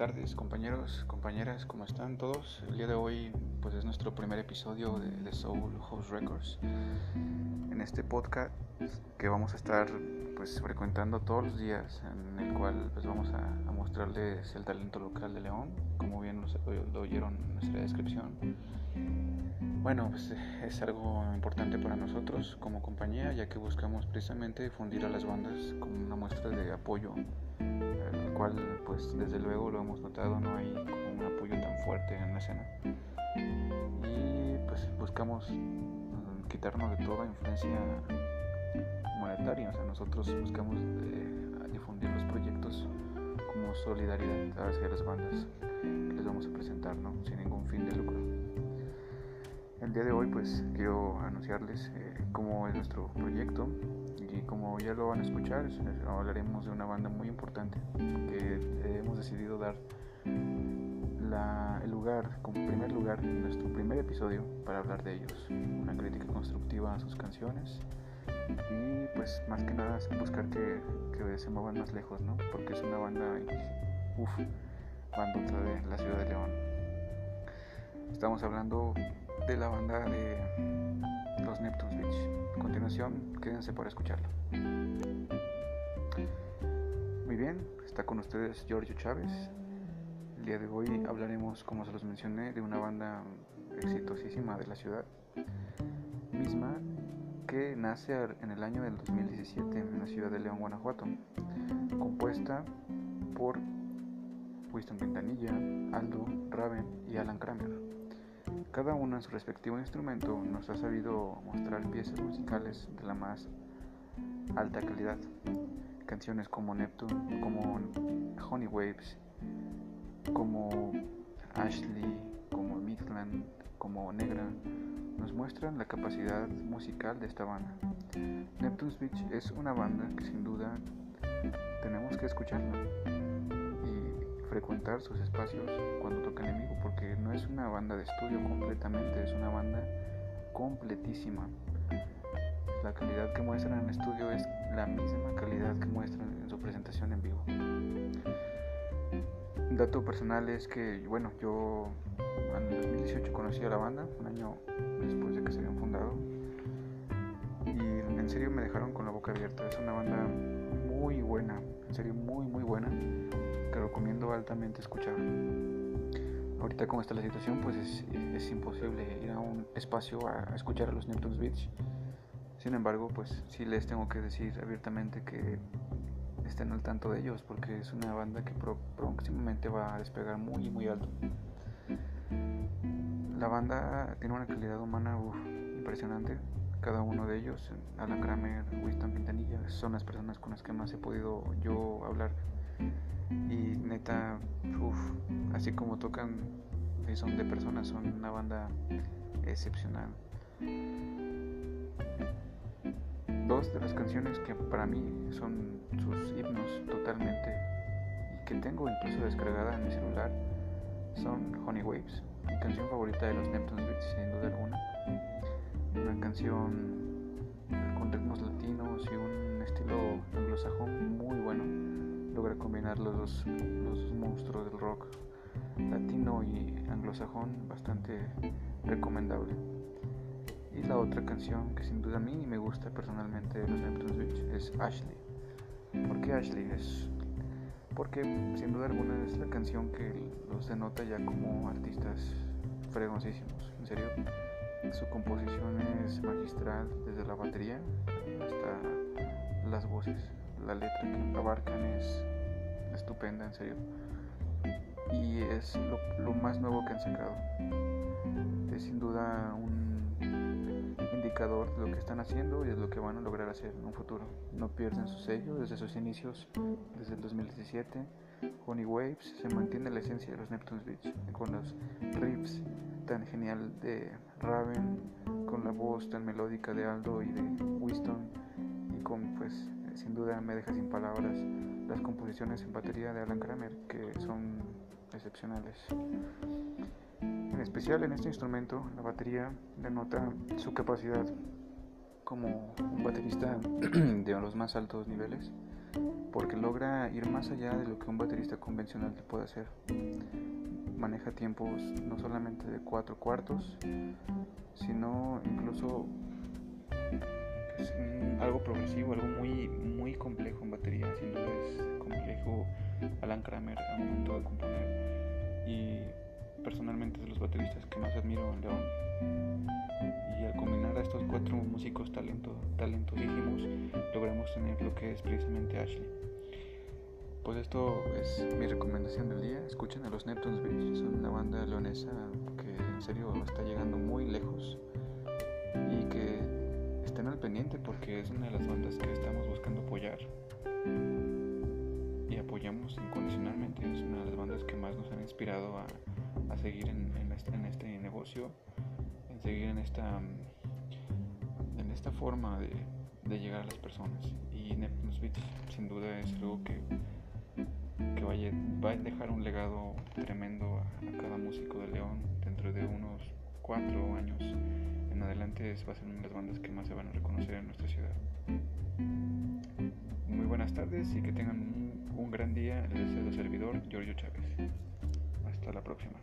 tardes compañeros, compañeras, ¿cómo están todos? El día de hoy pues es nuestro primer episodio de, Soul House Records. En este podcast que vamos a estar pues frecuentando todos los días, en el cual pues vamos a, mostrarles el talento local de León, como bien lo, oyeron en nuestra descripción. Bueno, pues es algo importante para nosotros como compañía, ya que buscamos precisamente difundir a las bandas como una muestra de apoyo cual pues desde luego lo hemos notado, no hay como un apoyo tan fuerte en la escena. Y pues buscamos mm, quitarnos de toda influencia monetaria, o sea, nosotros buscamos eh, difundir los proyectos como solidaridad hacia las bandas que les vamos a presentar, ¿no? sin ningún fin de lucro. El día de hoy pues quiero anunciarles eh, cómo es nuestro proyecto, y como ya lo van a escuchar, hablaremos de una banda muy importante que hemos decidido dar el lugar, como primer lugar en nuestro primer episodio para hablar de ellos. Una crítica constructiva a sus canciones y pues más que nada buscar que, que se muevan más lejos, ¿no? Porque es una banda, uff, banda de la ciudad de León. Estamos hablando de la banda de los Neptunes Beach. A continuación, quédense para escucharlo. Muy bien, está con ustedes Giorgio Chávez. El día de hoy hablaremos, como se los mencioné, de una banda exitosísima de la ciudad misma que nace en el año del 2017 en la ciudad de León, Guanajuato, compuesta por Winston Quintanilla, Aldo, Raven y Alan Kramer. Cada uno en su respectivo instrumento nos ha sabido mostrar piezas musicales de la más alta calidad. Canciones como Neptune, como Honey Waves, como Ashley, como Midland, como Negra, nos muestran la capacidad musical de esta banda. Neptune's Beach es una banda que sin duda tenemos que escucharla frecuentar sus espacios cuando tocan en vivo, porque no es una banda de estudio completamente, es una banda completísima. La calidad que muestran en estudio es la misma calidad que muestran en su presentación en vivo. Dato personal es que, bueno, yo en el 2018 conocí a la banda, un año después de que se habían fundado, y en serio me dejaron con la boca abierta. Es una banda muy buena, en muy, muy buena que recomiendo altamente escuchar. Ahorita como está la situación, pues es, es imposible ir a un espacio a, escuchar a los Neptunes Beach. Sin embargo, pues sí les tengo que decir abiertamente que estén al tanto de ellos, porque es una banda que próximamente va a despegar muy, muy alto. La banda tiene una calidad humana impresionante. Cada uno de ellos, Alan Kramer, Winston Quintanilla, son las personas con las que más he podido yo hablar y neta, uff, así como tocan, son de personas, son una banda excepcional. Dos de las canciones que para mí son sus himnos totalmente y que tengo incluso descargada en mi celular son Honey Waves, mi canción favorita de los Neptunes Beats sin duda alguna. Una canción con ritmos latinos y un estilo anglosajón muy bueno logra combinar los dos, los monstruos del rock latino y anglosajón bastante recomendable. Y la otra canción que sin duda a mí me gusta personalmente de los Neptunes Beach es Ashley. ¿Por qué Ashley? Es porque sin duda alguna es la canción que los denota ya como artistas fregoncísimos. En serio, su composición es magistral desde la batería hasta las voces la letra que abarcan es estupenda, en serio. Y es lo, más nuevo que han sacado. Es sin duda un indicador de lo que están haciendo y de lo que van a lograr hacer en un futuro. No pierden su sello desde sus inicios, desde el 2017. Honey Waves se mantiene la esencia de los Neptunes Beach con los riffs tan genial de Raven, con la voz tan melódica de Aldo y de Winston y con pues sin duda me deja sin palabras las composiciones en batería de Alan Kramer, que son excepcionales. En especial en este instrumento, la batería denota su capacidad como un baterista de los más altos niveles porque logra ir más allá de lo que un baterista convencional puede hacer. Maneja tiempos no solamente de cuatro cuartos, sino incluso algo progresivo, algo muy, muy complejo en batería, sin duda es como le dijo Alan Kramer al momento de componer. Y personalmente es de los bateristas que más admiro en León. Y al combinar a estos cuatro músicos talento, talentosísimos, logramos tener lo que es precisamente Ashley. Pues esto es mi recomendación del día. Escuchen a los Neptunes Beach, son una banda leonesa que en serio está llegando muy lejos y que estén al pendiente porque es una de las bandas que estamos buscando apoyar y apoyamos incondicionalmente. Es una de las bandas que más nos han inspirado a, seguir en, este, en, este, negocio, en seguir en esta, en esta forma de, llegar a las personas. Y Neptune's Beach sin duda es algo que, que vaya, va a dejar un legado tremendo a, cada músico de León dentro de unos cuatro años en adelante va a ser una de las bandas que más se van a reconocer en nuestra ciudad. Muy buenas tardes y que tengan un, un gran día. Les deseo servidor Giorgio Chávez. Hasta la próxima.